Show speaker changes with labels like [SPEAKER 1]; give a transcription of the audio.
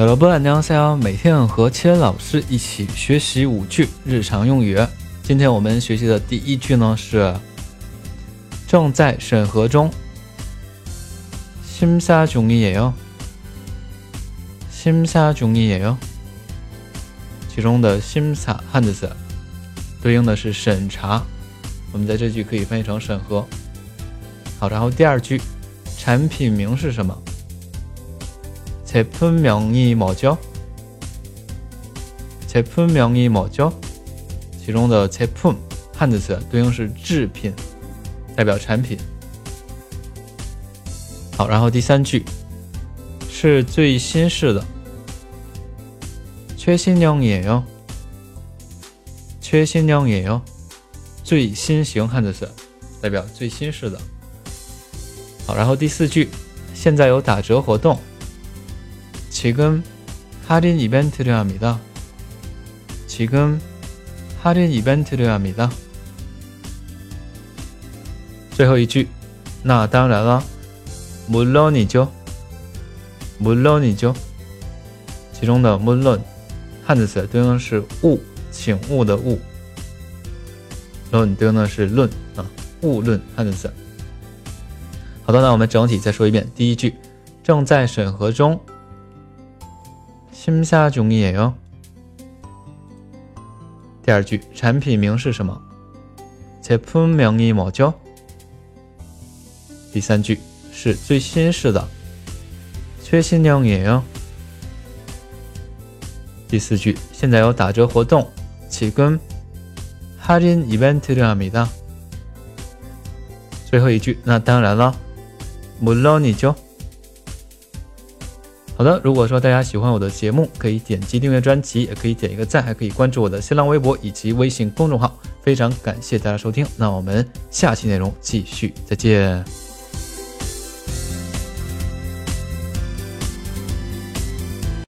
[SPEAKER 1] 小萝卜，안녕하세 요。 每天和千老师一起学习五句日常用语。今天我们学习的第一句呢是正在审核中。심사중이에 요。 심사중이에 요。 其中的심사汉字词对应的是审查，我们在这句可以翻译成审核。好，然后第二句，产品名是什么？ 제품명이뭐 죠？ 제품명이뭐 죠？ 其中的제품汉字词对应是制品，代表产品。好，然后第三句是最新式的，최신형이 요， 최신형이 요， 最新型汉字词代表最新式的。好，然后第四句现在有打折活动。 지금 할인 이벤트를 합니다. 지금 할인 이벤트를 합니다. 最后一句那当然了 물론이죠. 물론이죠. 其中的 물론 汉字词对应是物请物的物论对应的是论啊物论汉字词好的那我们整体再说一遍第一句正在审核中 심사 중이에요. 第二句产品名是什么? 제품명이 뭐죠? 第三句是最新式的 최신형이에요. 第四句现在有打折活动 지금 할인 이벤트를 합니다. 最后一句那当然了 물론이죠. 好的，如果说大家喜欢我的节目，可以点击订阅专辑，也可以点一个赞，还可以关注我的新浪微博以及微信公众号。非常感谢大家收听，那我们下期内容继续，再见。